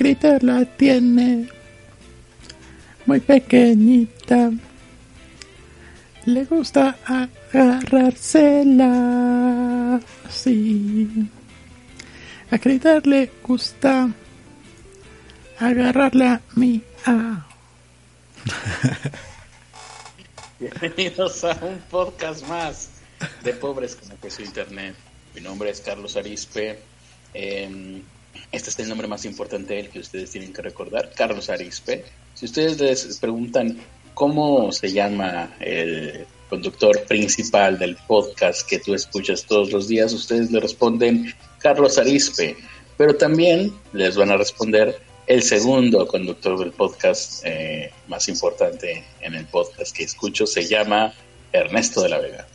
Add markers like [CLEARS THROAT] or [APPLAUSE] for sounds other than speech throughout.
Critter la tiene muy pequeñita. Le gusta agarrársela. Sí. A Critter le gusta agarrarla mi a. Bienvenidos a un podcast más de Pobres con Acceso a Internet. Mi nombre es Carlos Arispe. Eh, este es el nombre más importante del que ustedes tienen que recordar, Carlos Arispe. Si ustedes les preguntan cómo se llama el conductor principal del podcast que tú escuchas todos los días, ustedes le responden Carlos Arispe, pero también les van a responder el segundo conductor del podcast eh, más importante en el podcast que escucho, se llama Ernesto de la Vega.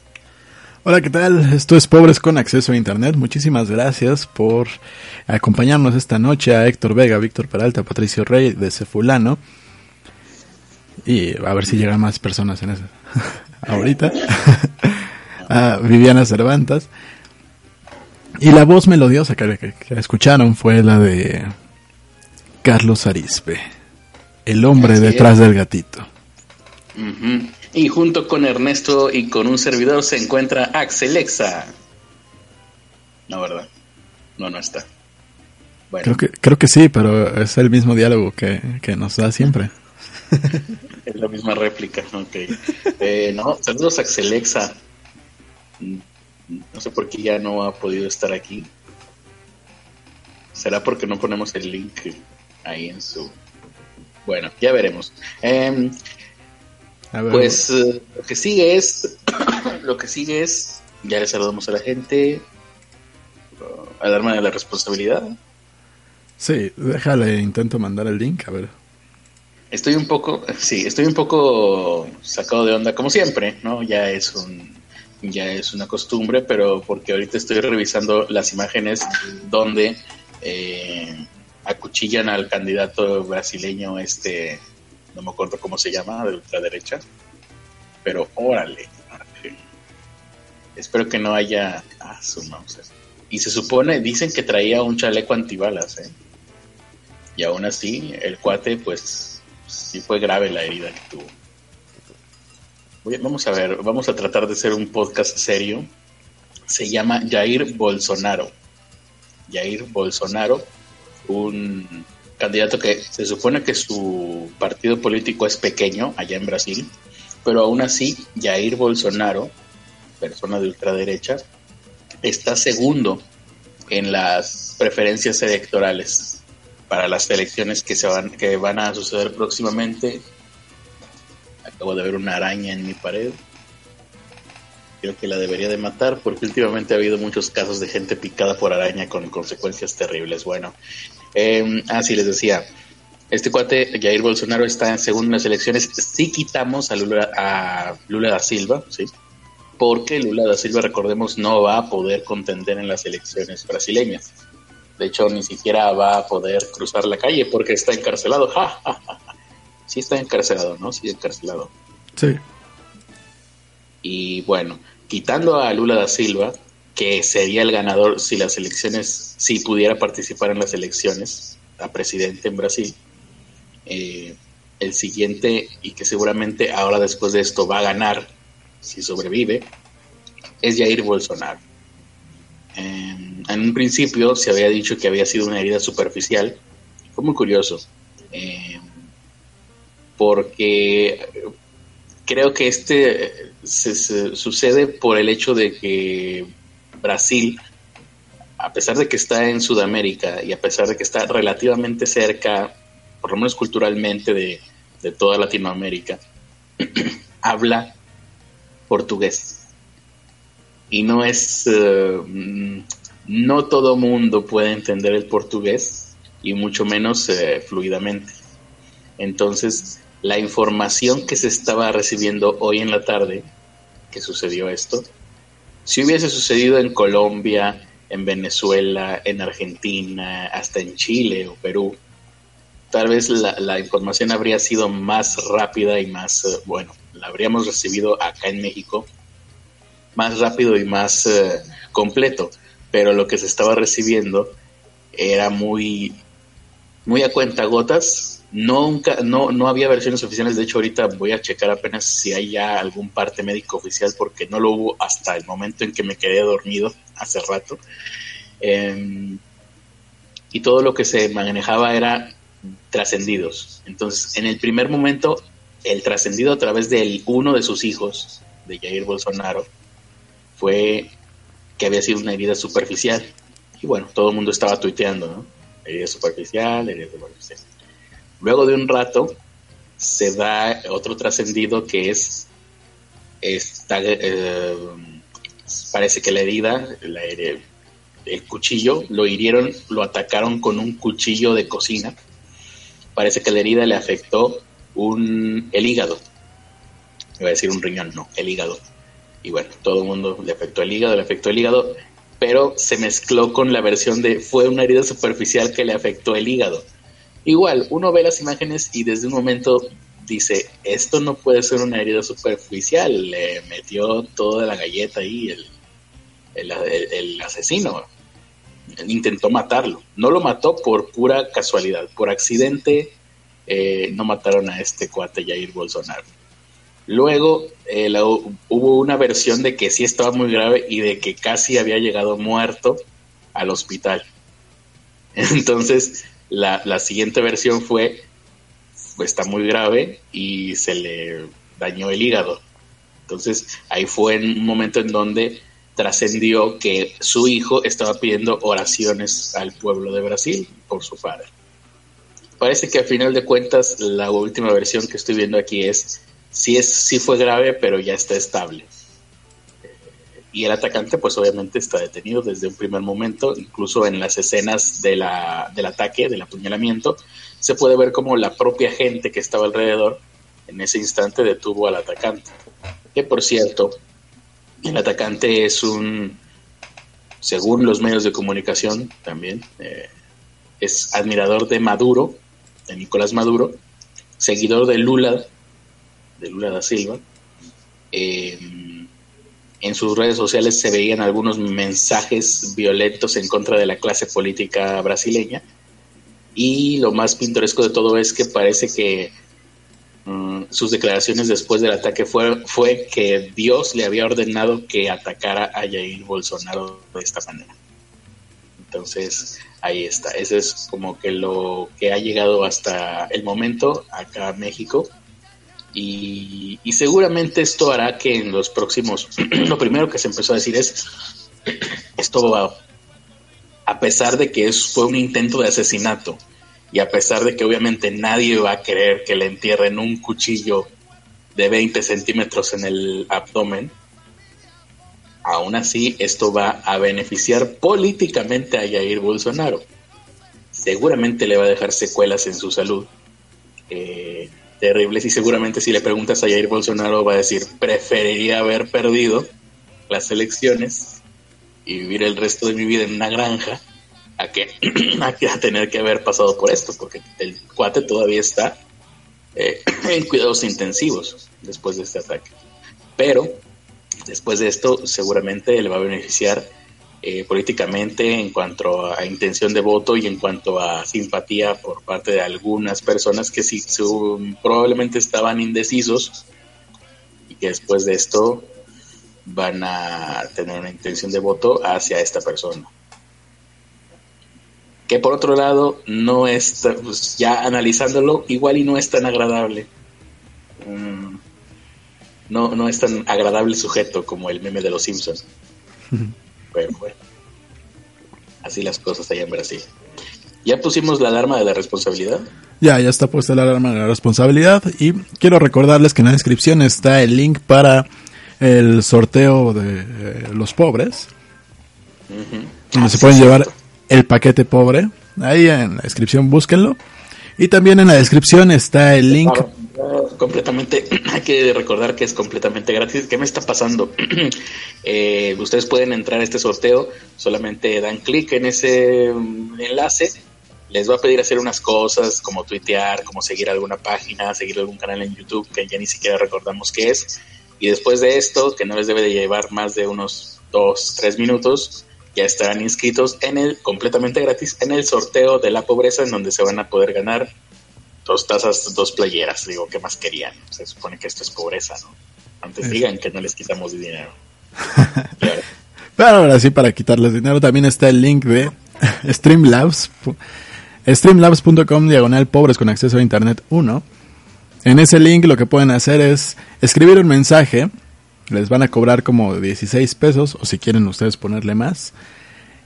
Hola, ¿qué tal? Esto es Pobres con Acceso a Internet. Muchísimas gracias por acompañarnos esta noche a Héctor Vega, Víctor Peralta, Patricio Rey de Cefulano. Y a ver si llegan más personas en eso. [LAUGHS] Ahorita. [LAUGHS] a Viviana Cervantes. Y la voz melodiosa que, escucharon fue la de Carlos Arispe, el hombre detrás del gatito. Y junto con Ernesto y con un servidor se encuentra Axelexa. No, ¿verdad? No, no está. Creo, que, creo que sí, pero es el mismo diálogo que, nos da siempre. [LAUGHS] es la misma réplica, ok. Eh, no, saludos Axelexa. No sé por qué ya no ha podido estar aquí. ¿Será porque no ponemos el link ahí en su... Bueno, ya veremos. Eh, pues eh, lo que sigue es, [COUGHS] lo que sigue es, ya le saludamos a la gente, uh, darme de la responsabilidad. Sí, déjale, intento mandar el link, a ver. Estoy un poco, [LAUGHS] sí, estoy un poco sacado de onda, como siempre, ¿no? Ya es un, ya es una costumbre, pero porque ahorita estoy revisando las imágenes donde eh, acuchillan al candidato brasileño este no me acuerdo cómo se llama, de ultraderecha, pero órale. Espero que no haya... Ah, su mouse. Y se supone, dicen que traía un chaleco antibalas, ¿eh? Y aún así, el cuate, pues, sí fue grave la herida que tuvo. vamos a ver, vamos a tratar de hacer un podcast serio. Se llama Jair Bolsonaro. Jair Bolsonaro, un candidato que se supone que su partido político es pequeño allá en Brasil, pero aún así Jair Bolsonaro, persona de ultraderecha, está segundo en las preferencias electorales para las elecciones que se van que van a suceder próximamente. Acabo de ver una araña en mi pared. Creo que la debería de matar porque últimamente ha habido muchos casos de gente picada por araña con consecuencias terribles. Bueno, eh, ah, sí, les decía, este cuate, Jair Bolsonaro, está en según las elecciones. Si quitamos a Lula, a Lula da Silva, ¿sí? Porque Lula da Silva, recordemos, no va a poder contender en las elecciones brasileñas. De hecho, ni siquiera va a poder cruzar la calle porque está encarcelado. [LAUGHS] Ja, Sí está encarcelado, ¿no? Sí, encarcelado. Sí. Y bueno, quitando a Lula da Silva, que sería el ganador si las elecciones, si pudiera participar en las elecciones a presidente en Brasil. Eh, el siguiente, y que seguramente ahora después de esto va a ganar, si sobrevive, es Jair Bolsonaro. en un principio se había dicho que había sido una herida superficial. Fue muy curioso. Eh, porque creo que este se, sucede por el hecho de que Brasil, a pesar de que está en Sudamérica y a pesar de que está relativamente cerca, por lo menos culturalmente, de, toda Latinoamérica, [CLEARS THROAT] habla portugués. Y no es, eh, no todo mundo puede entender el portugués y mucho menos eh, fluidamente. Entonces, la información que se estaba recibiendo hoy en la tarde, que sucedió esto, si hubiese sucedido en Colombia, en Venezuela, en Argentina, hasta en Chile o Perú, tal vez la, información habría sido más rápida y más, eh, bueno, la habríamos recibido acá en México más rápido y más eh, completo, pero lo que se estaba recibiendo era muy muy a cuenta gotas. Nunca, no, no había versiones oficiales. De hecho, ahorita voy a checar apenas si hay ya algún parte médico oficial, porque no lo hubo hasta el momento en que me quedé dormido hace rato. Em, y todo lo que se manejaba era trascendidos. Entonces, en el primer momento, el trascendido a través de uno de sus hijos, de Jair Bolsonaro, fue que había sido una herida superficial. Y bueno, todo el mundo estaba tuiteando, ¿no? Herida superficial, herida superficial. Luego de un rato, se da otro trascendido que es, esta, eh, parece que la herida, el cuchillo, lo hirieron, lo atacaron con un cuchillo de cocina. Parece que la herida le afectó un, el hígado. Iba a decir un riñón, no, el hígado. Y bueno, todo el mundo le afectó el hígado, le afectó el hígado, pero se mezcló con la versión de fue una herida superficial que le afectó el hígado. Igual, uno ve las imágenes y desde un momento dice, esto no puede ser una herida superficial, le metió toda la galleta ahí el, el, asesino intentó matarlo. No lo mató por pura casualidad, por accidente eh, no mataron a este cuate Jair Bolsonaro. Luego eh, hubo una versión de que sí estaba muy grave y de que casi había llegado muerto al hospital. [LAUGHS] Entonces, la, la siguiente versión fue, está muy grave y se le dañó el hígado. Entonces, ahí fue un momento en donde trascendió que su hijo estaba pidiendo oraciones al pueblo de Brasil por su padre. Parece que al final de cuentas la última versión que estoy viendo aquí es sí es sí fue grave, pero ya está estable. Y el atacante pues obviamente está detenido desde un primer momento, incluso en las escenas de la, del ataque, del apuñalamiento, se puede ver como la propia gente que estaba alrededor en ese instante detuvo al atacante. Que por cierto, el atacante es un, según los medios de comunicación también, eh, es admirador de Maduro, de Nicolás Maduro, seguidor de Lula, de Lula da Silva. Eh, en sus redes sociales se veían algunos mensajes violentos en contra de la clase política brasileña. Y lo más pintoresco de todo es que parece que Mm, sus declaraciones después del ataque fue, fue que Dios le había ordenado que atacara a Jair Bolsonaro de esta manera. Entonces, ahí está. Eso es como que lo que ha llegado hasta el momento acá a México. Y, seguramente esto hará que en los próximos, [CLEARS THROAT] lo primero que se empezó a decir es, [CLEARS THROAT] esto va, a pesar de que es, fue un intento de asesinato, y a pesar de que obviamente nadie va a querer que le entierren un cuchillo de 20 centímetros en el abdomen, aún así esto va a beneficiar políticamente a Jair Bolsonaro. Seguramente le va a dejar secuelas en su salud eh, terribles y seguramente si le preguntas a Jair Bolsonaro va a decir preferiría haber perdido las elecciones y vivir el resto de mi vida en una granja a que [CLEARS THROAT] a, tener que haber pasado por esto, porque el cuate todavía está eh, [CLEARS THROAT] en cuidados intensivos después de este ataque. Pero después de esto seguramente le va a beneficiar eh, políticamente en cuanto a intención de voto y en cuanto a simpatía por parte de algunas personas que sí probablemente estaban indecisos y que después de esto van a tener una intención de voto hacia esta persona que por otro lado no es, pues ya analizándolo, igual y no es tan agradable. Mm, no, no es tan agradable sujeto como el meme de los Simpsons. [LAUGHS] Pero bueno, así las cosas allá en Brasil. ¿Ya pusimos la alarma de la responsabilidad? Ya, ya está puesta la alarma de la responsabilidad y quiero recordarles que en la descripción está el link para el sorteo de eh, los pobres, donde se pueden llevar el paquete pobre. Ahí en la descripción búsquenlo. Y también en la descripción está el link. Completamente, [CLEARS THROAT] hay que recordar que es completamente gratis. ¿Qué me está pasando? [CLEARS THROAT] Eh, ustedes pueden entrar a este sorteo, solamente dan clic en ese enlace. Les va a pedir hacer unas cosas como tuitear, como seguir alguna página, seguir algún canal en YouTube que ya ni siquiera recordamos qué es. Y después de esto, que no les debe de llevar más de unos dos, tres minutos, ya estarán inscritos en el completamente gratis en el sorteo de la pobreza en donde se van a poder ganar dos tazas, dos playeras. Digo, ¿qué más querían? Se supone que esto es pobreza, ¿no? Antes digan que no les quitamos dinero. [LAUGHS] Pero ahora sí, para quitarles dinero, también está el link de [LAUGHS] Streamlabs. Streamlabs.com diagonal pobres con acceso a internet 1. En ese link lo que pueden hacer es escribir un mensaje. Les van a cobrar como 16 pesos o si quieren ustedes ponerle más.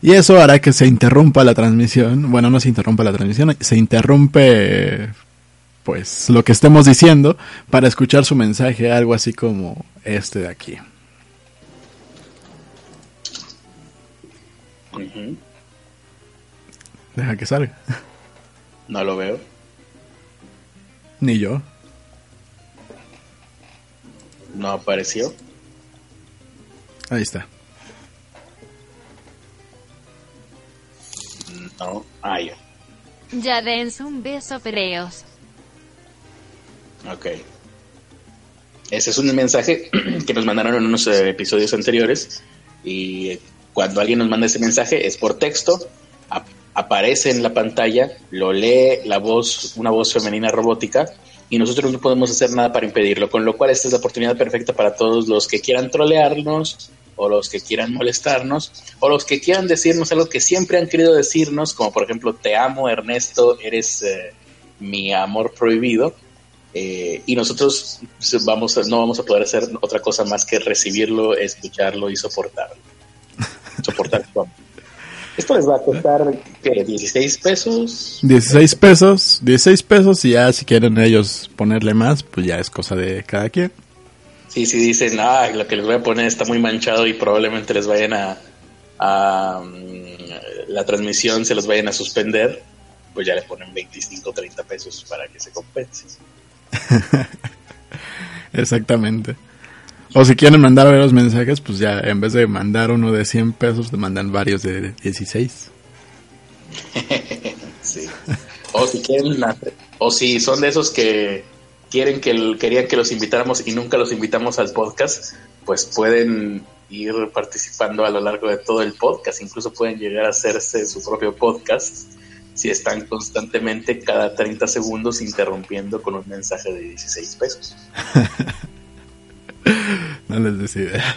Y eso hará que se interrumpa la transmisión. Bueno, no se interrumpa la transmisión, se interrumpe pues lo que estemos diciendo para escuchar su mensaje, algo así como este de aquí. Deja que salga. No lo veo. Ni yo. No apareció. Ahí está. No, ah, ya. Ya dense un beso, fereos. Ok. Ese es un mensaje [CLEARS THROAT] que nos mandaron en unos eh, episodios anteriores y cuando alguien nos manda ese mensaje es por texto, aparece en la pantalla, lo lee la voz, una voz femenina robótica y nosotros no podemos hacer nada para impedirlo, con lo cual esta es la oportunidad perfecta para todos los que quieran trolearnos o los que quieran molestarnos o los que quieran decirnos algo que siempre han querido decirnos, como por ejemplo te amo Ernesto, eres eh, mi amor prohibido. Eh, y nosotros vamos no vamos a poder hacer otra cosa más que recibirlo, escucharlo y soportarlo. [LAUGHS] Soportar Esto les va a costar, ¿qué? ¿16 pesos? 16 pesos, 16 pesos y ya si quieren ellos ponerle más, pues ya es cosa de cada quien. Sí, sí dicen, ah, lo que les voy a poner está muy manchado y probablemente les vayan a, a mm, la transmisión se los vayan a suspender, pues ya le ponen 25, 30 pesos para que se compense. [LAUGHS] Exactamente. O si quieren mandar varios mensajes, pues ya en vez de mandar uno de 100 pesos, te mandan varios de 16. [LAUGHS] sí. O si quieren, o si son de esos que quieren que querían que los invitáramos y nunca los invitamos al podcast, pues pueden ir participando a lo largo de todo el podcast. Incluso pueden llegar a hacerse su propio podcast si están constantemente cada 30 segundos interrumpiendo con un mensaje de 16 pesos. [LAUGHS] no les des ideas.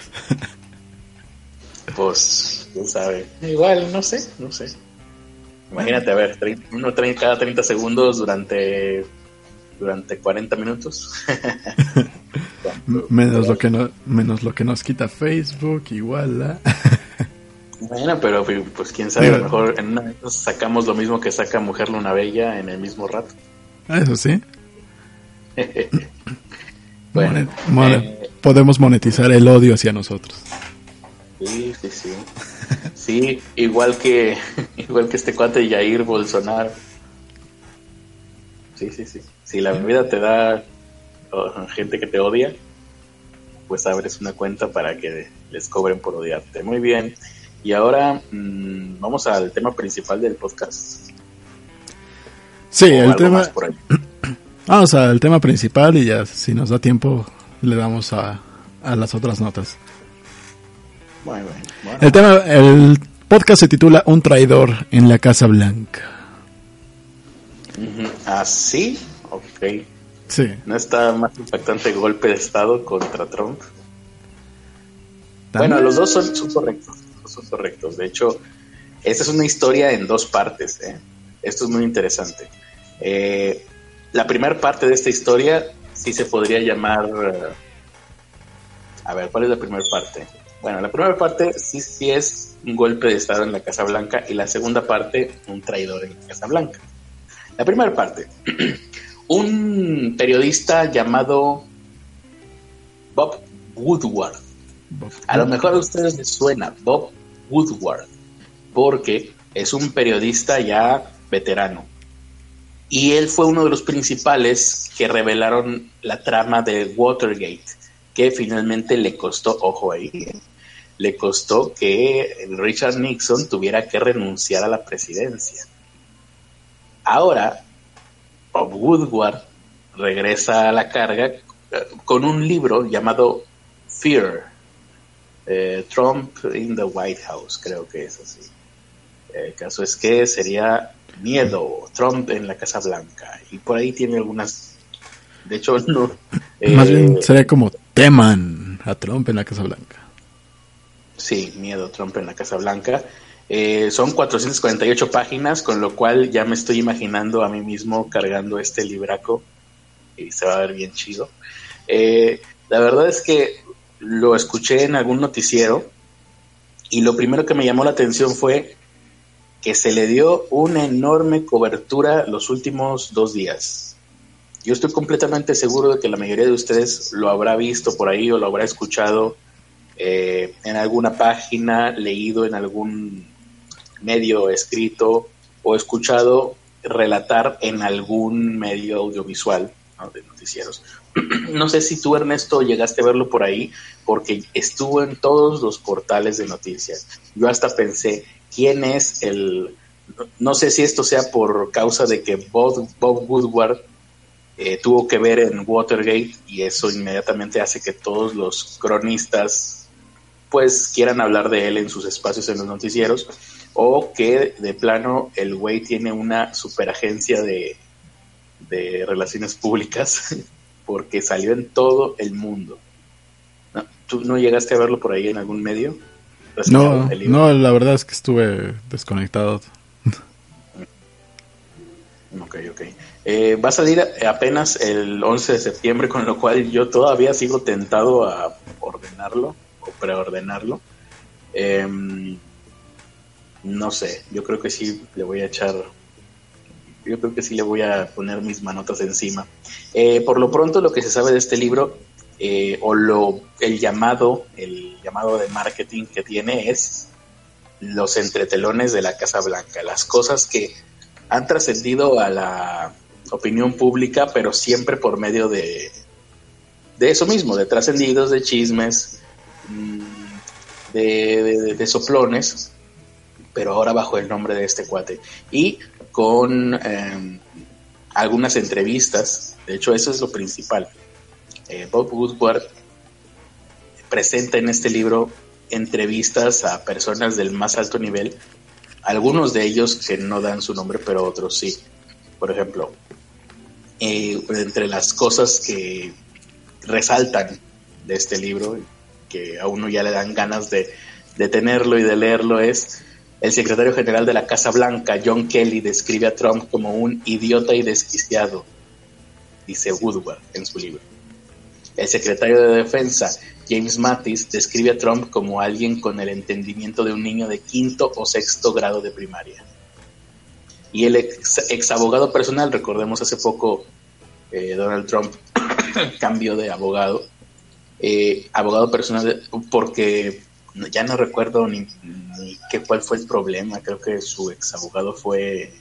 [LAUGHS] pues, quién sabe. Igual, no sé, no sé. Imagínate, a ver, uno cada 30 segundos durante durante 40 minutos. [LAUGHS] menos lo que no, menos lo que nos quita Facebook, igual. Bueno, pero pues quién sabe, a lo mejor en una sacamos lo mismo que saca Mujer Luna Bella en el mismo rato. Eso sí. [LAUGHS] bueno, eh, podemos monetizar el odio hacia nosotros. Sí, sí, sí. Sí, igual que [LAUGHS] igual que este cuate Jair Bolsonaro. Sí, sí, sí. Si la vida te da gente que te odia, pues abres una cuenta para que les cobren por odiarte. Muy bien. Y ahora mm, vamos al tema principal del podcast. Sí, el tema. Vamos al [CLEARS THROAT] tema principal y ya, si nos da tiempo, le damos a, a las otras notas. Bueno, bueno, El tema, el podcast se titula Un traidor en la Casa Blanca. ¿Así? ¿Ah, ok. Sí. ¿No está más impactante golpe de Estado contra Trump? Bueno, los dos son, son correctos correctos. De hecho, esta es una historia en dos partes. ¿eh? Esto es muy interesante. Eh, la primera parte de esta historia sí se podría llamar... Eh, a ver, ¿cuál es la primera parte? Bueno, la primera parte sí, sí es un golpe de Estado en la Casa Blanca y la segunda parte un traidor en la Casa Blanca. La primera parte, [CLEARS THROAT] un periodista llamado Bob Woodward. A lo mejor a ustedes les suena Bob Woodward, porque es un periodista ya veterano. Y él fue uno de los principales que revelaron la trama de Watergate, que finalmente le costó, ojo ahí, le costó que Richard Nixon tuviera que renunciar a la presidencia. Ahora, Bob Woodward regresa a la carga eh, con un libro llamado Fear, eh, Trump in the White House, creo que es así. El caso es que sería miedo, Trump en la Casa Blanca. Y por ahí tiene algunas... De hecho, no... [LAUGHS] Más bien sería como teman a Trump en la Casa Blanca. Sí, miedo, Trump en la Casa Blanca. Eh, son 448 páginas, con lo cual ya me estoy imaginando a mí mismo cargando este libraco y se va a ver bien chido. Eh, la verdad es que lo escuché en algún noticiero y lo primero que me llamó la atención fue que se le dio una enorme cobertura los últimos dos días. Yo estoy completamente seguro de que la mayoría de ustedes lo habrá visto por ahí o lo habrá escuchado eh, en alguna página, leído en algún medio escrito o escuchado relatar en algún medio audiovisual de noticieros. [CLEARS THROAT] no sé si tú, Ernesto, llegaste a verlo por ahí, porque estuvo en todos los portales de noticias. Yo hasta pensé, ¿quién es el... No sé si esto sea por causa de que Bob, Bob Woodward eh, tuvo que ver en Watergate y eso inmediatamente hace que todos los cronistas pues quieran hablar de él en sus espacios en los noticieros o que de plano el güey tiene una superagencia de, de relaciones públicas [LAUGHS] porque salió en todo el mundo. ¿Tú no llegaste a verlo por ahí en algún medio? No, no, la verdad es que estuve desconectado. Ok, ok. Eh, va a salir apenas el 11 de septiembre, con lo cual yo todavía sigo tentado a ordenarlo o preordenarlo. Em, no sé, yo creo que sí le voy a echar yo creo que sí le voy a poner mis manotas encima. Eh, por lo pronto, lo que se sabe de este libro, eh, o lo, el llamado, el llamado de marketing que tiene es los entretelones de la Casa Blanca, las cosas que han trascendido a la opinión pública, pero siempre por medio de, de eso mismo, de trascendidos, de chismes, mm, de, de soplones, pero ahora bajo el nombre de este cuate. Y con em, algunas entrevistas, de hecho eso es lo principal. Eh, Bob Woodward presenta en este libro entrevistas a personas del más alto nivel, algunos de ellos que no dan su nombre, pero otros sí. Por ejemplo, eh, entre las cosas que resaltan de este libro, que a uno ya le dan ganas de, de tenerlo y de leerlo, es el secretario general de la Casa Blanca, John Kelly, describe a Trump como un idiota y desquiciado, dice Woodward en su libro. El secretario de Defensa, James Mattis, describe a Trump como alguien con el entendimiento de un niño de quinto o sexto grado de primaria. Y el ex, abogado personal, recordemos hace poco, eh, Donald Trump [COUGHS] cambió de abogado, eh, abogado personal porque ya no recuerdo ni, qué cuál fue el problema, creo que su ex abogado fue,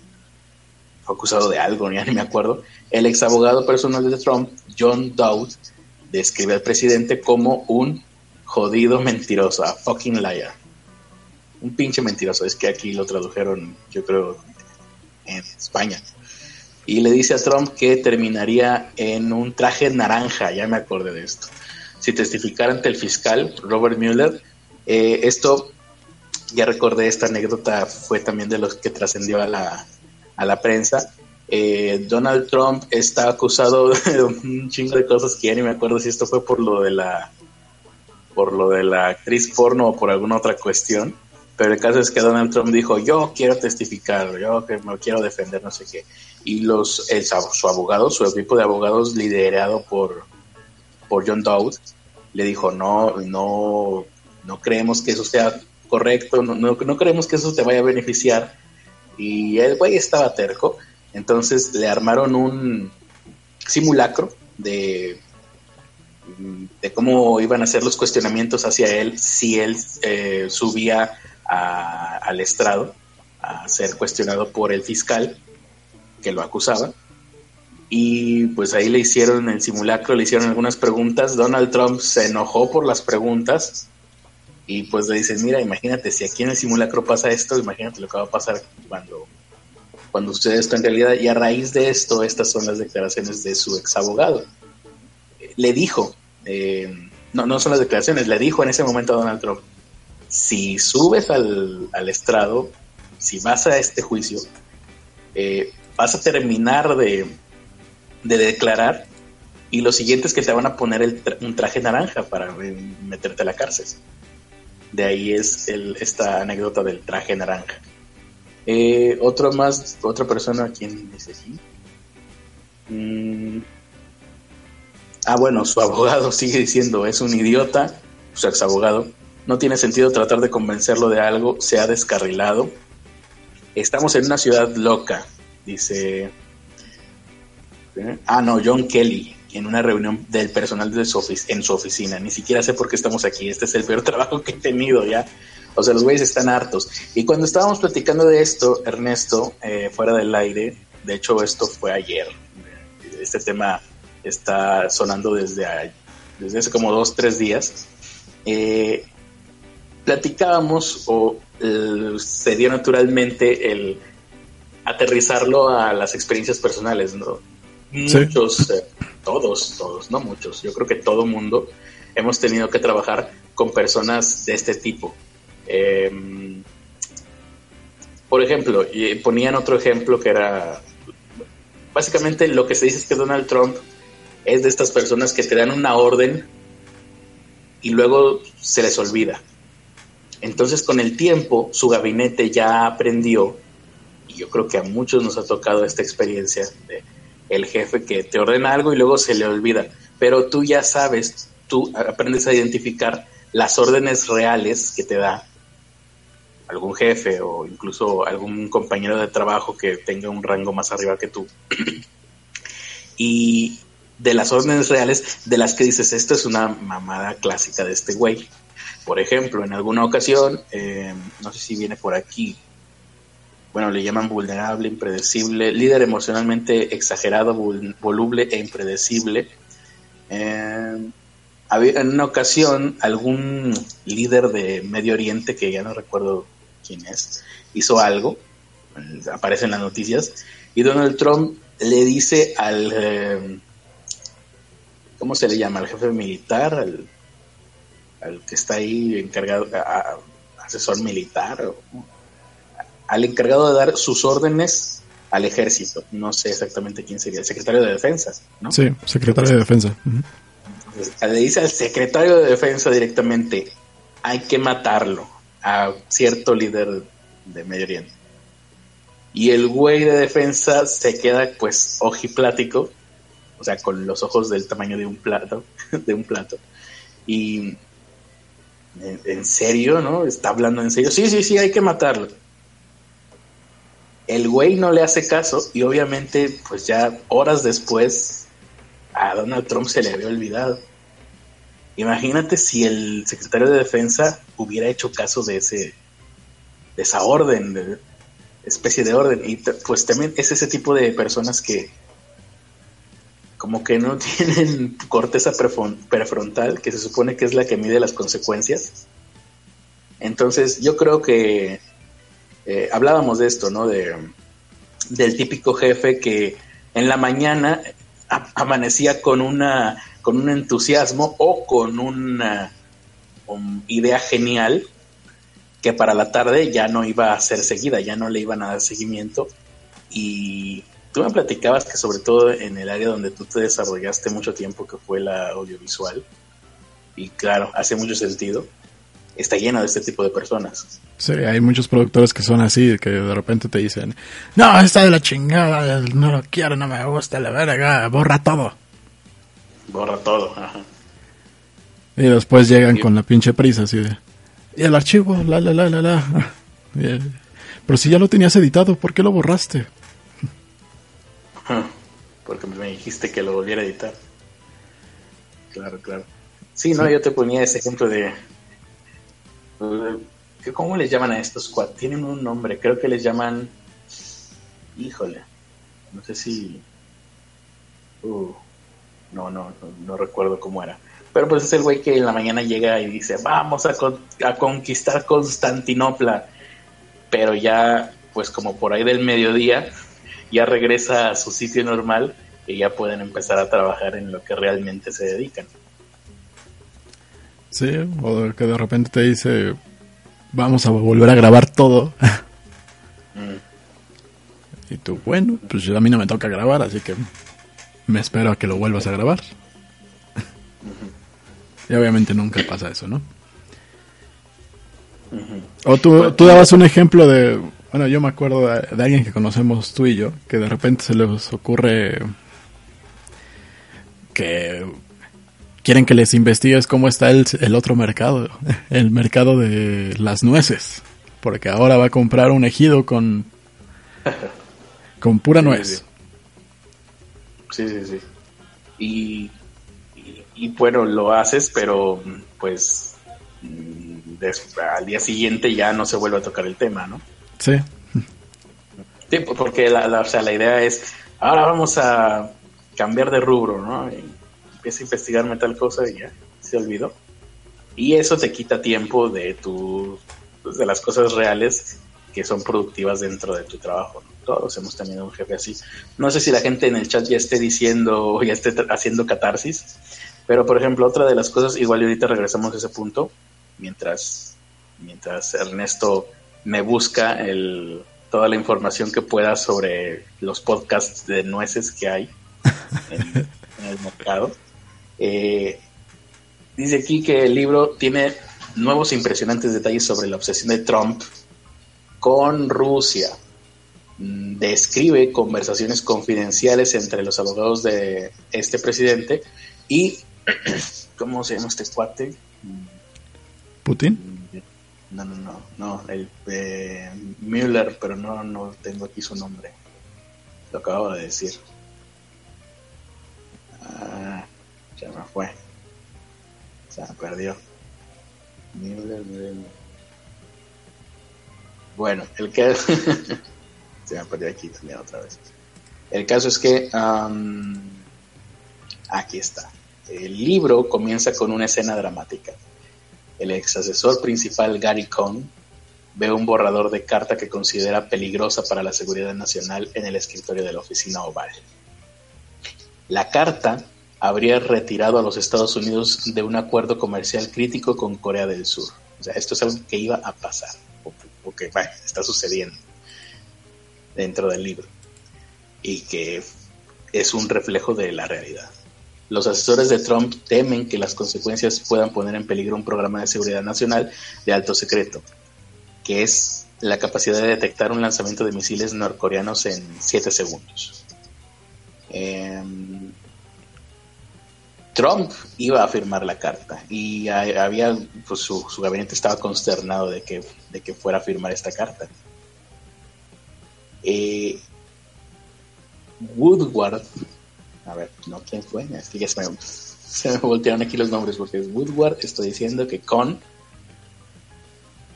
acusado de algo, ya ni me acuerdo. El ex abogado personal de Trump, John Dowd, describe al presidente como un jodido mentiroso, a fucking liar. Un pinche mentiroso, es que aquí lo tradujeron, yo creo, en España. Y le dice a Trump que terminaría en un traje naranja, ya me acordé de esto. Si testificara ante el fiscal Robert Mueller, eh, esto, ya recordé esta anécdota, fue también de los que trascendió a la, a la prensa. Eh, Donald Trump está acusado [LAUGHS] de un chingo de cosas que ya ni me acuerdo si esto fue por lo de la por lo de la actriz porno o por alguna otra cuestión. Pero el caso es que Donald Trump dijo, yo quiero testificar, yo que me quiero defender, no sé qué. Y los, su abogado, su equipo de abogados liderado por, por John Dowd, le dijo, no, no, no creemos que eso sea correcto, no, no, creemos que eso te vaya a beneficiar. Y el güey estaba terco, entonces le armaron un simulacro de, de cómo iban a ser los cuestionamientos hacia él si él eh, subía al estrado a ser cuestionado por el fiscal que lo acusaba. Y pues ahí le hicieron el simulacro, le hicieron algunas preguntas. Donald Trump se enojó por las preguntas y pues le dicen, mira, imagínate, si aquí en el simulacro pasa esto, imagínate lo que va a pasar cuando, cuando usted está en realidad. Y a raíz de esto, estas son las declaraciones de su ex abogado. Le dijo, eh, no, no son las declaraciones, le dijo en ese momento a Donald Trump, si subes al, al estrado, si vas a este juicio, eh, vas a terminar de, de, declarar y lo siguiente es que te van a poner un traje naranja para meterte a la cárcel. De ahí es el, esta anécdota del traje naranja. Eh, otro más, otra persona, ¿quién dice aquí? Mm. Ah, bueno, su abogado [LAUGHS] sigue diciendo, es un idiota, su ex abogado. No tiene sentido tratar de convencerlo de algo, se ha descarrilado. Estamos en una ciudad loca, dice... ¿Eh? Ah, no, John Kelly, en una reunión del personal de su en su oficina. Ni siquiera sé por qué estamos aquí. Este es el peor [LAUGHS] trabajo que he tenido ya. O sea, los güeyes están hartos. Y cuando estábamos platicando de esto, Ernesto, eh, fuera del aire, de hecho esto fue ayer. Este tema está sonando desde, desde hace como dos, tres días. Eh, platicábamos o se dio naturalmente el aterrizarlo a las experiencias personales, ¿no? Muchos, eh, todos, todos, no muchos, yo creo que todo mundo hemos tenido que trabajar con personas de este tipo. Em, por ejemplo, ponían otro ejemplo que era, básicamente lo que se dice es que Donald Trump es de estas personas que te dan una orden y luego se les olvida. Entonces con el tiempo su gabinete ya aprendió, y yo creo que a muchos nos ha tocado esta experiencia de el jefe que te ordena algo y luego se le olvida, pero tú ya sabes, tú aprendes a identificar las órdenes reales que te da algún jefe o incluso algún compañero de trabajo que tenga un rango más arriba que tú. [CLEARS THROAT] y de las órdenes reales de las que dices, esto es una mamada clásica de este güey. Por ejemplo, en alguna ocasión, eh, no sé si viene por aquí, bueno, le llaman vulnerable, impredecible, líder emocionalmente exagerado, voluble e impredecible. Eh, en una ocasión, algún líder de Medio Oriente, que ya no recuerdo quién es, hizo algo, aparece en las noticias, y Donald Trump le dice al, eh, ¿cómo se le llama? Al jefe militar, al, que está ahí encargado, asesor militar, al encargado de dar sus órdenes al ejército. No sé exactamente quién sería, el secretario de defensa, ¿no? Sí, secretario de defensa. le dice al secretario de defensa directamente, hay que matarlo a cierto líder de Medio Oriente. Y el güey de defensa se queda pues ojiplático, o sea, con los ojos del tamaño de un plato, [LAUGHS] de un plato. Y en serio, ¿no? Está hablando en serio. Sí, sí, sí, hay que matarlo. El güey no le hace caso y obviamente pues ya horas después a Donald Trump se le había olvidado. Imagínate si el secretario de defensa hubiera hecho caso de ese de esa orden, de especie de orden. Y pues también es ese tipo de personas que como que no [LAUGHS] tienen corteza prefrontal, que se supone que es la que mide las consecuencias. Entonces yo creo que eh, hablábamos de esto, ¿no? De, del típico jefe que en la mañana amanecía con una con un entusiasmo o con una idea genial que para la tarde ya no iba a ser seguida, ya no le iban a dar seguimiento. Y tú me platicabas que sobre todo en el área donde tú te desarrollaste mucho tiempo, que fue la audiovisual, y claro, hace mucho sentido, está lleno de este tipo de personas. Sí, hay muchos productores que son así, que de repente te dicen, no, está de la chingada, no lo quiero, no me gusta, la verga, borra todo borra todo. Ajá. Y después llegan con la pinche prisa así de... Y el archivo, la, la, la, la, la. [LAUGHS] Pero si ya lo tenías editado, ¿por qué lo borraste? Porque me dijiste que lo volviera a editar. Claro, claro. Sí, no, yo te ponía ese ejemplo de... ¿Cómo les llaman a estos cuatro? Tienen un nombre, creo que les llaman... Híjole, no sé si... Uh, no, no, no, recuerdo cómo era. Pero pues es el güey que en la mañana llega y dice, vamos a, a conquistar Constantinopla. Pero ya, pues como por ahí del mediodía, ya regresa a su sitio normal y ya pueden empezar a trabajar en lo que realmente se dedican. Sí, o que de repente te dice, vamos a volver a grabar todo. Mm. y tú, bueno, pues a mí no me toca grabar, así que me espero a que lo vuelvas a grabar. y obviamente nunca pasa eso, ¿no? O tú, tú dabas un ejemplo de, bueno, yo me acuerdo de, de alguien que conocemos tú y yo, que de repente se les ocurre que quieren que les investigues cómo está el, el otro mercado, [LAUGHS] el mercado de las nueces, porque ahora va a comprar un ejido con con pura Sí, nuez. sí. Sí, sí. Y, y, y, bueno, lo haces, pero pues des- al día siguiente ya no se vuelve a tocar el tema, ¿no? Sí, Sí, po- porque la, la- o sea, la idea es, ahora vamos a cambiar de rubro, ¿no? Y empieza a investigarme tal cosa y ya, se olvidó. Y eso te quita tiempo de tu, pues, de las cosas reales que son productivas dentro de tu trabajo. Todos hemos tenido un jefe así. No sé si la gente en el chat ya esté diciendo ya esté haciendo catarsis, pero por ejemplo, otra de las cosas, igual ahorita regresamos a ese punto, mientras, mientras Ernesto me busca toda la información que pueda sobre los podcasts de nueces que hay en el mercado. Eh, dice aquí que el libro tiene nuevos impresionantes detalles sobre la obsesión de Trump con Rusia. Mm, Describe conversaciones confidenciales entre los abogados de este presidente y, [CLEARS THROAT] ¿cómo se llama este cuate? Putin. No, no, no, no, el eh, Müller, pero no, no tengo aquí su nombre. Lo acabo de decir. Ya me fue. Se me perdió. Bueno, el que [LAUGHS] se me perdió aquí también otra vez. El caso es que aquí está. El libro comienza con una escena dramática. El ex asesor principal Gary Cohn ve un borrador de carta que considera peligrosa para la seguridad nacional en el escritorio de la oficina oval. La carta habría retirado a los Estados Unidos de un acuerdo comercial crítico con Corea del Sur. O sea, esto es algo que iba a pasar, o que, bueno, está sucediendo dentro del libro, y que es un reflejo de la realidad. Los asesores de Trump temen que las consecuencias puedan poner en peligro un programa de seguridad nacional de alto secreto, que es la capacidad de detectar un lanzamiento de misiles norcoreanos en 7 segundos. Eh, Trump iba a firmar la carta y había, pues su, su gabinete estaba consternado de que, de que fuera a firmar esta carta. Eh, Woodward, a ver, no, ¿quién fue? Es que ya se me, [LAUGHS] voltearon aquí los nombres porque es Woodward, estoy diciendo que Con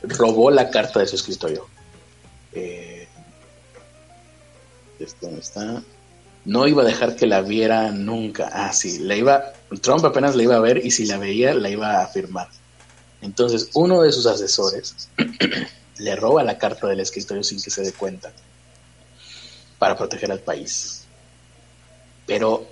robó la carta de su escritorio. Eh, no está. No iba a dejar que la viera nunca. Ah, sí, la iba. Trump apenas la iba a ver y si la veía, la iba a firmar. Entonces, uno de sus asesores [CLEARS THROAT] le roba la carta del escritorio sin que se dé cuenta para proteger al país. Pero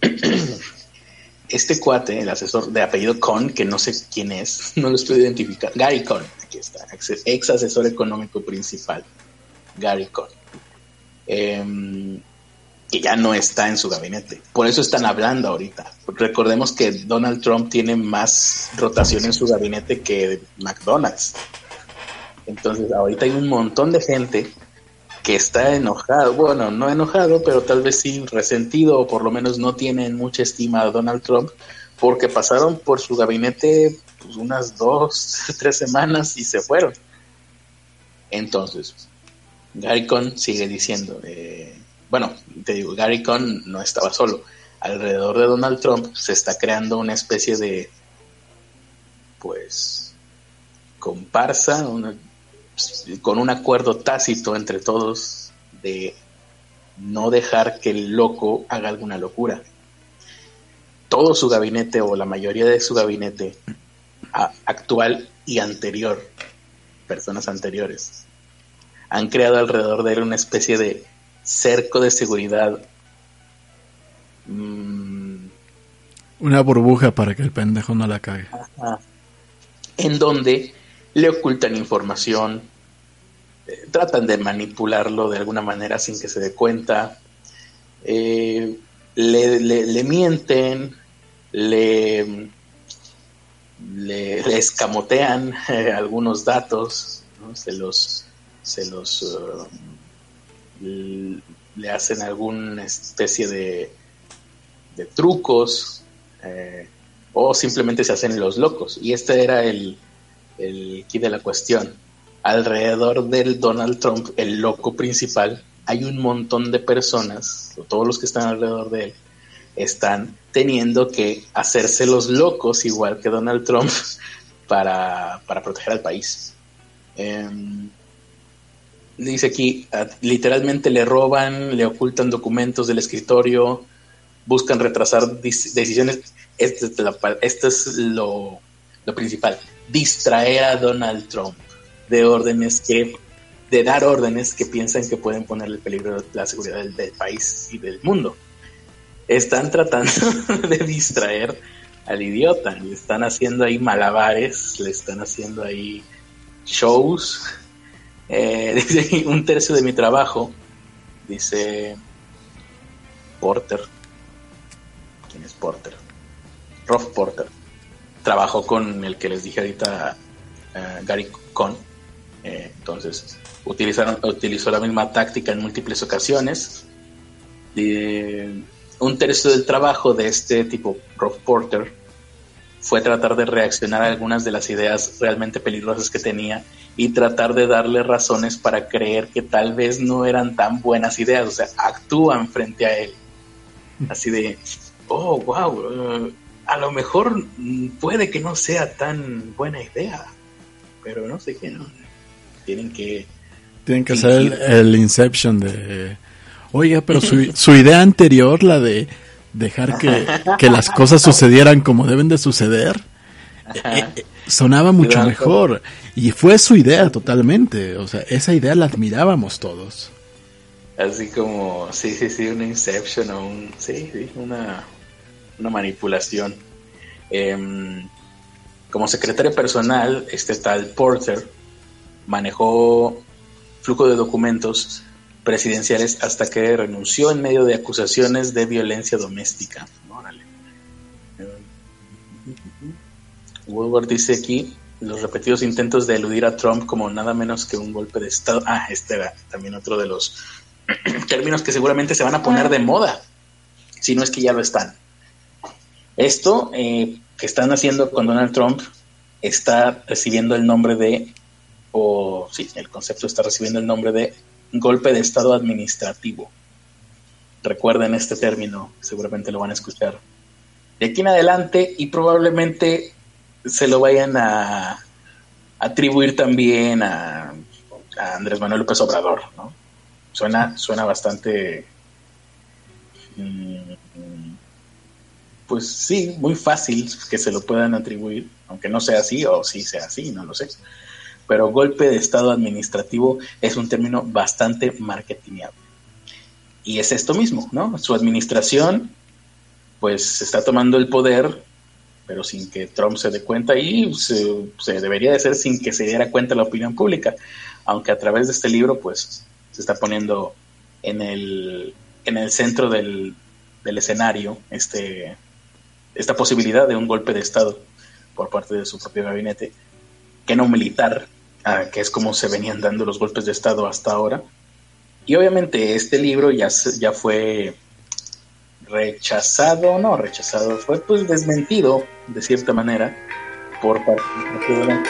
[CLEARS THROAT] este cuate, el asesor de apellido Con, que no sé quién es, [LAUGHS] no lo estoy identificando. Gary Con, aquí está, ex, asesor económico principal. Gary Con. Em, que ya no está en su gabinete. Por eso están hablando ahorita. Recordemos que Donald Trump tiene más rotación en su gabinete que McDonald's. Entonces, ahorita hay un montón de gente que está enojado, bueno, no enojado, pero tal vez sí resentido o por lo menos no tienen mucha estima a Donald Trump porque pasaron por su gabinete pues, unas dos, [LAUGHS] tres semanas y se fueron. Entonces, Gary Cohn sigue diciendo, eh, bueno, te digo, Gary Cohn no estaba solo. Alrededor de Donald Trump se está creando una especie de, pues, comparsa, con un acuerdo tácito entre todos de no dejar que el loco haga alguna locura. Todo su gabinete o la mayoría de su gabinete actual y anterior, personas anteriores, han creado alrededor de él una especie de cerco de seguridad. Mm, Una burbuja para que el pendejo no la cague. ajá, en donde le ocultan información, eh, tratan de manipularlo de alguna manera sin que se dé cuenta, eh, le, mienten, le, le, escamotean [LAUGHS] eh, algunos datos, se los, se los le hacen alguna especie de, de trucos o simplemente se hacen los locos. Y este era el, el key de la cuestión. Alrededor del Donald Trump, el loco principal, hay un montón de personas, todos los que están alrededor de él, están teniendo que hacerse los locos, igual que Donald Trump, [LAUGHS] para, proteger al país. Em, dice aquí, literalmente le roban, le ocultan documentos del escritorio, buscan retrasar decisiones. Este es, este es lo, lo principal distraer a Donald Trump de órdenes que de dar órdenes que piensan que pueden ponerle peligro la seguridad del, país y del mundo. Están tratando [LAUGHS] de distraer al idiota, le están haciendo ahí malabares, le están haciendo ahí shows. Eh, [LAUGHS] dice un tercio de mi trabajo, dice Porter. ¿Quién es Porter? Rolf Porter trabajó con el que les dije ahorita, uh, Gary Cohn. Eh, entonces, utilizaron, utilizó la misma táctica en múltiples ocasiones. un tercio del trabajo de este tipo, Rob Porter, fue tratar de reaccionar a algunas de las ideas realmente peligrosas que tenía y tratar de darle razones para creer que tal vez no eran tan buenas ideas, o sea, actúan frente a él. Así de, oh, wow, a lo mejor puede que no sea tan buena idea, pero no sé qué, ¿no? Tienen que... Tienen que hacer el, Inception de... Oiga, pero su, [LAUGHS] su idea anterior, la de dejar que, que, las cosas sucedieran como deben de suceder, eh, eh, sonaba mucho mejor. Y fue su idea totalmente. O sea, esa idea la admirábamos todos. Así como, sí, sí, sí, una Inception o un... Sí, sí, una una manipulación. Em, como secretario personal, este tal Porter manejó flujo de documentos presidenciales hasta que renunció en medio de acusaciones de violencia doméstica. Woodward dice aquí los repetidos intentos de eludir a Trump como nada menos que un golpe de Estado. Ah, este era también otro de los [CLEARS THROAT] términos que seguramente se van a poner de moda, si no es que ya lo están. Esto eh, que están haciendo con Donald Trump está recibiendo el nombre de, o sí, el concepto está recibiendo el nombre de golpe de Estado administrativo. Recuerden este término, seguramente lo van a escuchar. De aquí en adelante y probablemente se lo vayan a atribuir también a, Andrés Manuel López Obrador, ¿no? Suena, suena bastante... Mm, pues sí, muy fácil que se lo puedan atribuir, aunque no sea así o sí sea así, no lo sé. Pero golpe de Estado administrativo es un término bastante marketingable. Y es esto mismo, ¿no? Su administración, pues está tomando el poder, pero sin que Trump se dé cuenta y se, debería de ser sin que se diera cuenta la opinión pública. Aunque a través de este libro, pues se está poniendo en el, en el centro del, del escenario este esta posibilidad de un golpe de Estado por parte de su propio gabinete, que no militar, ah, que es como se venían dando los golpes de Estado hasta ahora. Y obviamente este libro ya, ya fue rechazado, no rechazado, fue pues desmentido de cierta manera por parte de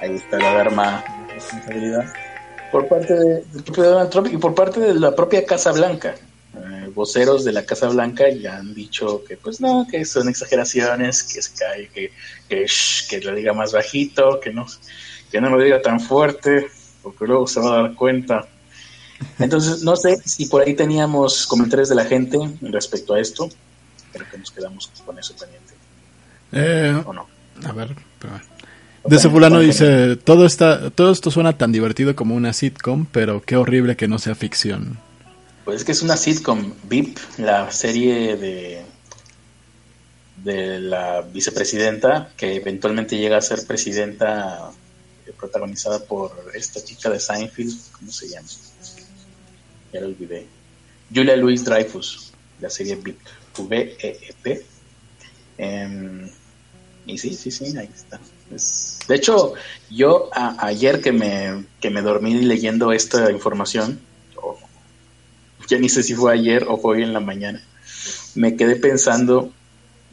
Ahí está la alarma de responsabilidad. Por parte de, Donald Trump y por parte de la propia Casa Blanca voceros de la Casa Blanca ya han dicho que pues no, que son exageraciones, que se cae, que, que, lo diga más bajito, que no, que no lo diga tan fuerte, porque luego se va a dar cuenta. Entonces, no sé si por ahí teníamos comentarios de la gente respecto a esto, pero que nos quedamos con eso pendiente. Eh, ¿O no? A ver, De ese fulano dice, todo, está, todo esto suena tan divertido como una sitcom, pero qué horrible que no sea ficción. Pues es que es una sitcom, VIP, la serie de de la vicepresidenta, que eventualmente llega a ser presidenta protagonizada por esta chica de Seinfeld, ¿cómo se llama? Ya lo olvidé. Julia Louis Dreyfus, la serie VIP, V-E-E-P. Em, y sí, sí, sí, ahí está. de hecho, yo ayer que me, que me dormí leyendo esta información, ya ni sé si fue ayer o fue hoy en la mañana, me quedé pensando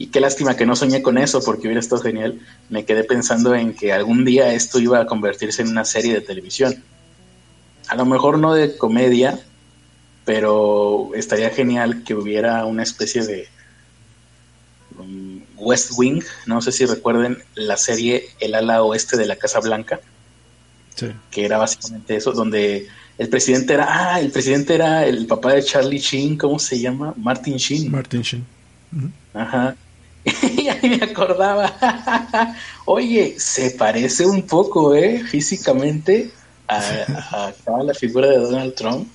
y qué lástima que no soñé con eso porque hubiera estado genial. Me quedé pensando en que algún día esto iba a convertirse en una serie de televisión. A lo mejor no de comedia, pero estaría genial que hubiera una especie de um, West Wing. No sé si recuerden la serie El ala oeste de la Casa Blanca. Que era básicamente eso, donde el presidente era, ah, el presidente era el papá de Charlie Sheen, ¿cómo se llama? Martin Sheen. Martin Sheen. Ajá. [LAUGHS] y ahí me acordaba, [LAUGHS] oye, se parece un poco, ¿eh? Físicamente a, la figura de Donald Trump.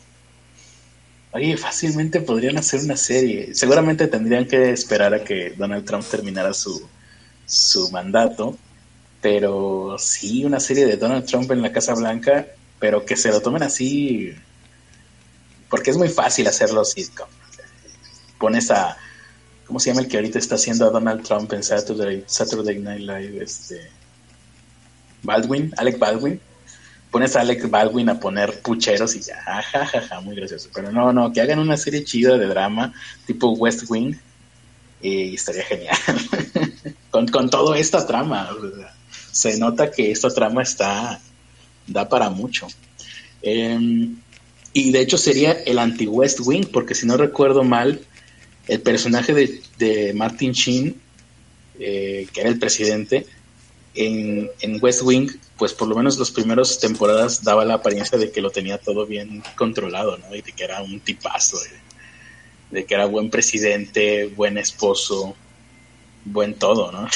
Oye, fácilmente podrían hacer una serie. Seguramente tendrían que esperar a que Donald Trump terminara su, su mandato. Pero sí, una serie de Donald Trump en la Casa Blanca, pero que se lo tomen así. Porque es muy fácil hacerlo sitcom. Pones a, ¿Cómo se llama el que ahorita está haciendo a Donald Trump en Saturday, Saturday Night Live? Este, Baldwin, Alec Baldwin. Pones a Alec Baldwin a poner pucheros y ya, [LAUGHS] jajaja, muy gracioso. Pero no, no, que hagan una serie chida de drama tipo West Wing y estaría genial. [LAUGHS] con, con toda esta trama. se nota que esta trama está, da para mucho. Em, y de hecho sería el anti-West Wing, porque si no recuerdo mal, el personaje de, Martin Sheen, eh, que era el presidente, en, West Wing, pues por lo menos las primeras temporadas daba la apariencia de que lo tenía todo bien controlado, ¿no? Y de que era un tipazo, de, que era buen presidente, buen esposo, buen todo, ¿no?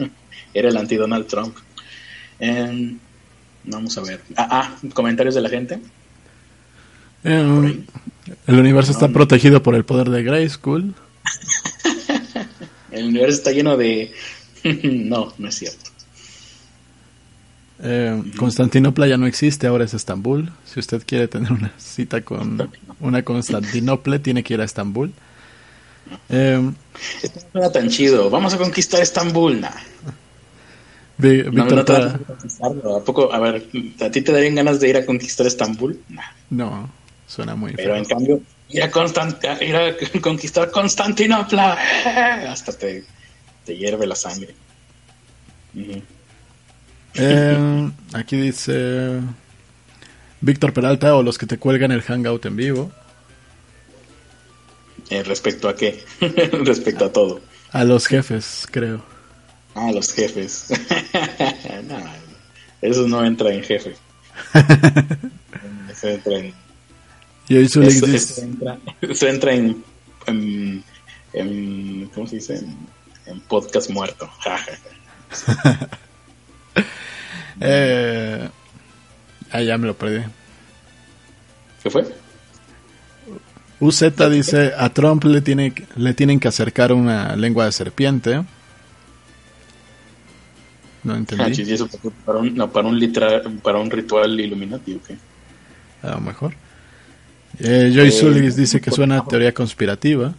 [LAUGHS] era el anti-Donald Trump. Em, vamos a ver. Ah, ah, comentarios de la gente. Em, el universo está protegido por el poder de Grayskull. [LAUGHS] el universo está lleno de... [LAUGHS] no, no es cierto. Eh, Constantinopla ya no existe, ahora es Estambul. Si usted quiere tener una cita con una Constantinopla, tiene que ir a Estambul. Eh, Esto no tan chido. Vamos a conquistar Estambul. Nah. Víctor, no, ¿A poco? A ver, ¿a ti te darían ganas de ir a conquistar Estambul? No. Suena muy Pero en cambio, ir a, ir a [LAUGHS] conquistar Constantinopla, [LAUGHS] hasta te, te hierve la sangre. Eh, aquí dice Víctor Peralta o los que te cuelgan el hangout en vivo. Eh, ¿Respecto a qué? [LAUGHS] respecto a todo. A los jefes, creo. A los jefes. eso no entra en jefe. eso entra en y eso, entra, [LAUGHS] en, en, ¿cómo se dice? En, podcast muerto. [LAUGHS] [LAUGHS] eh, ah, ya me lo perdí. ¿Qué fue? UZ dice, a Trump le, tiene, le tienen que acercar una lengua de serpiente. No entendí. Ah, eso para un, no, para, un para un ritual iluminativo. A lo mejor. Eh, Joy eh, dice que suena teoría conspirativa.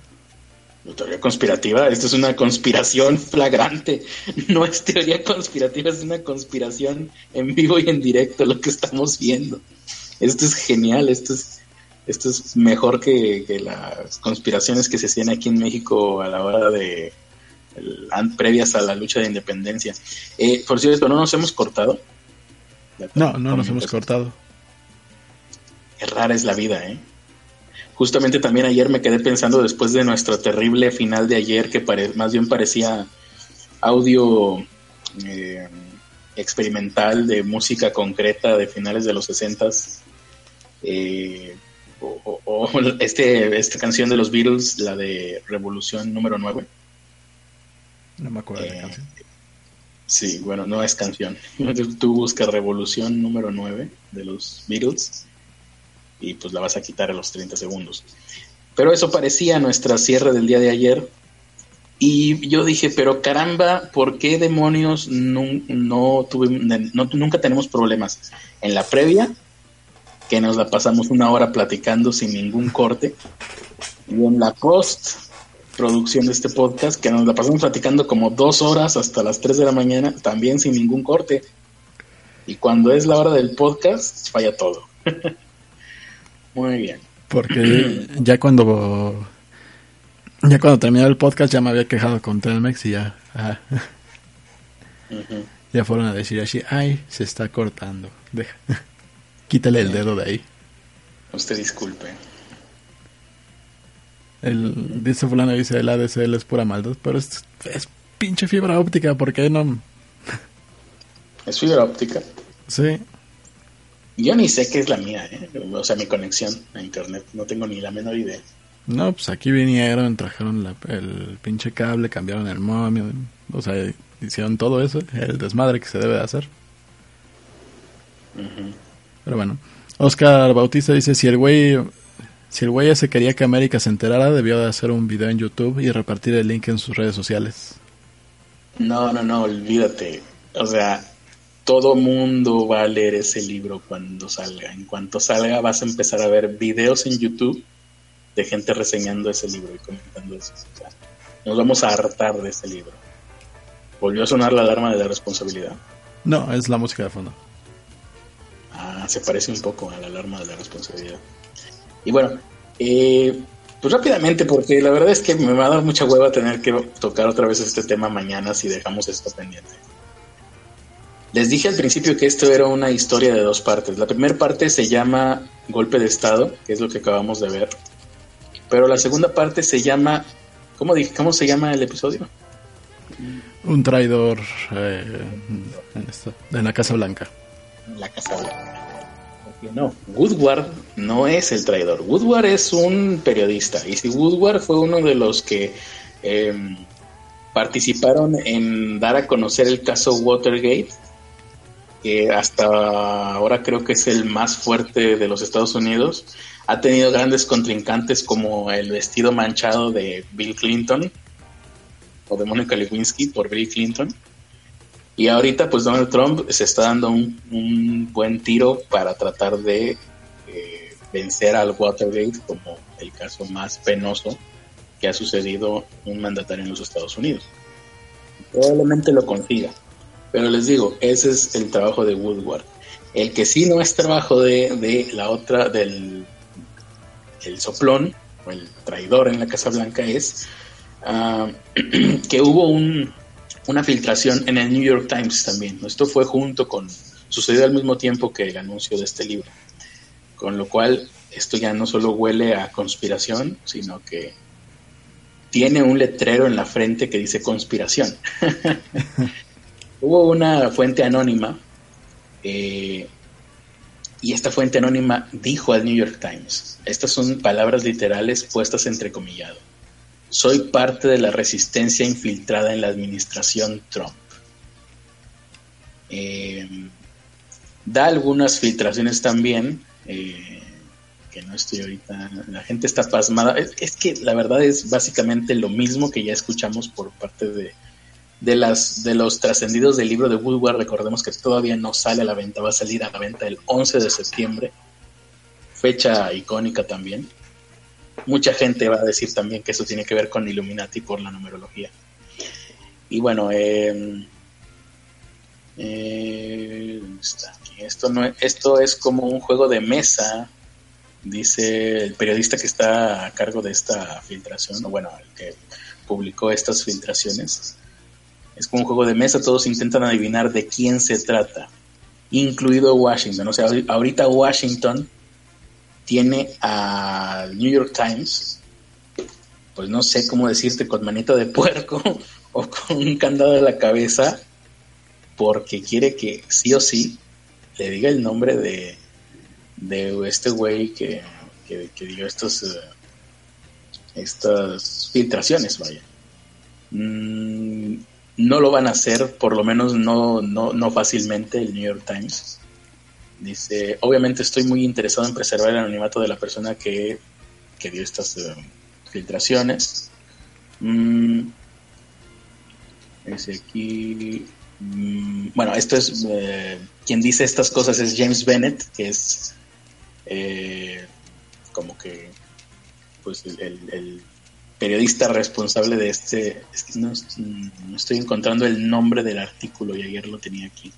Teoría conspirativa, esto es una conspiración flagrante. No es teoría conspirativa, es una conspiración en vivo y en directo lo que estamos viendo. Esto es genial, esto es, esto es mejor que, las conspiraciones que se hacían aquí en México a la hora de previas a la lucha de independencia. Eh, por cierto, ¿no nos hemos cortado? No, no nos hemos cortado rara es la vida, ¿eh? Justamente también ayer me quedé pensando después de nuestro terrible final de ayer, que más bien parecía audio eh, experimental de música concreta de finales de los 60 eh, o, [LAUGHS] este, esta canción de los Beatles, la de Revolución número 9. No me acuerdo de la eh, canción. Sí, bueno, no es canción. [LAUGHS] Tú buscas Revolución número 9 de los Beatles y pues la vas a quitar a los 30 segundos. Pero eso parecía nuestra cierre del día de ayer. Y yo dije, pero caramba, ¿por qué demonios no, no nunca tenemos problemas? En la previa, que nos la pasamos una hora platicando sin ningún corte, y en la post producción de este podcast, que nos la pasamos platicando como dos horas hasta las 3 de la mañana, también sin ningún corte. Y cuando es la hora del podcast, falla todo. [LAUGHS] Muy bien. Porque [CLEARS THROAT] ya cuando ya cuando terminó el podcast ya me había quejado con Telmex y ya ah, [LAUGHS] ya fueron a decir así, ay, se está cortando. Deja. [LAUGHS] Quítale el dedo de ahí. Usted disculpe. El, dice fulano, dice el ADSL es pura maldad, pero es, es pinche fibra óptica, ¿por qué no? ¿Es fibra óptica? Sí. Yo ni sé qué es la mía, ¿eh? o sea, mi conexión a internet, no tengo ni la menor idea. No, pues aquí vinieron, trajeron la, el pinche cable, cambiaron el momio, o sea, hicieron todo eso, el desmadre que se debe de hacer. Pero bueno, Oscar Bautista dice, si el güey si el güey ese quería que América se enterara, debió de hacer un video en YouTube y repartir el link en sus redes sociales. No, no, no, olvídate. O sea, todo mundo va a leer ese libro cuando salga. En cuanto salga vas a empezar a ver videos en YouTube de gente reseñando ese libro y comentando eso. nos vamos a hartar de ese libro. ¿Volvió a sonar la alarma de la responsabilidad? No, es la música de fondo. Ah, se parece un poco a la alarma de la responsabilidad. Y bueno, eh, pues rápidamente, porque la verdad es que me va a dar mucha hueva tener que tocar otra vez este tema mañana si dejamos esto pendiente. Les dije al principio que esto era una historia de dos partes. La primera parte se llama Golpe de Estado, que es lo que acabamos de ver. Pero la segunda parte se llama... ¿Cómo, dije, cómo se llama el episodio? Un traidor eh, en, la Casa Blanca. La Casa Blanca. No, Woodward no es el traidor. Woodward es un periodista. Y si Woodward fue uno de los que em, participaron en dar a conocer el caso Watergate, que hasta ahora creo que es el más fuerte de los Estados Unidos. Ha tenido grandes contrincantes como el vestido manchado de Bill Clinton o de Monica Lewinsky por Bill Clinton. Y ahorita pues Donald Trump se está dando un, buen tiro para tratar de eh, vencer al Watergate como el caso más penoso que ha sucedido un mandatario en los Estados Unidos. Probablemente lo consiga. Pero les digo, ese es el trabajo de Woodward. El que sí no es trabajo de, la otra, del el soplón o el traidor en la Casa Blanca es ah, [CLEARS THROAT] que hubo un, una filtración en el New York Times también. Esto fue junto con, sucedió al mismo tiempo que el anuncio de este libro. Con lo cual, esto ya no solo huele a conspiración, sino que tiene un letrero en la frente que dice conspiración. [LAUGHS] Hubo una fuente anónima eh, y esta fuente anónima dijo al New York Times, estas son palabras literales puestas entre comillado, soy parte de la resistencia infiltrada en la administración Trump. Eh, da algunas filtraciones también, eh, que no estoy ahorita, la gente está pasmada, es que la verdad es básicamente lo mismo que ya escuchamos por parte de de, las, de los trascendidos del libro de Woodward, recordemos que todavía no sale a la venta, va a salir a la venta el 11 de septiembre, fecha icónica también. Mucha gente va a decir también que eso tiene que ver con Illuminati por la numerología. Y bueno, em, eh, Esto, no, esto es como un juego de mesa, dice el periodista que está a cargo de esta filtración, o bueno, el que publicó estas filtraciones es como un juego de mesa, todos intentan adivinar de quién se trata, incluido Washington. O sea, ahorita Washington tiene al New York Times, pues no sé cómo decirte, con manita de puerco [LAUGHS] o con un candado en la cabeza, porque quiere que sí o sí le diga el nombre de, de este güey que, que, dio estos, eh, estas filtraciones, vaya. Mm, no lo van a hacer, por lo menos no, no, no fácilmente, el New York Times. Dice, obviamente estoy muy interesado en preservar el anonimato de la persona que, dio estas eh, filtraciones. Mm, Es aquí. mm, Bueno, esto es. eh, quien dice estas cosas es James Bennett, que es. eh, como que. Pues el periodista responsable de este. No estoy encontrando el nombre del artículo y ayer lo tenía aquí.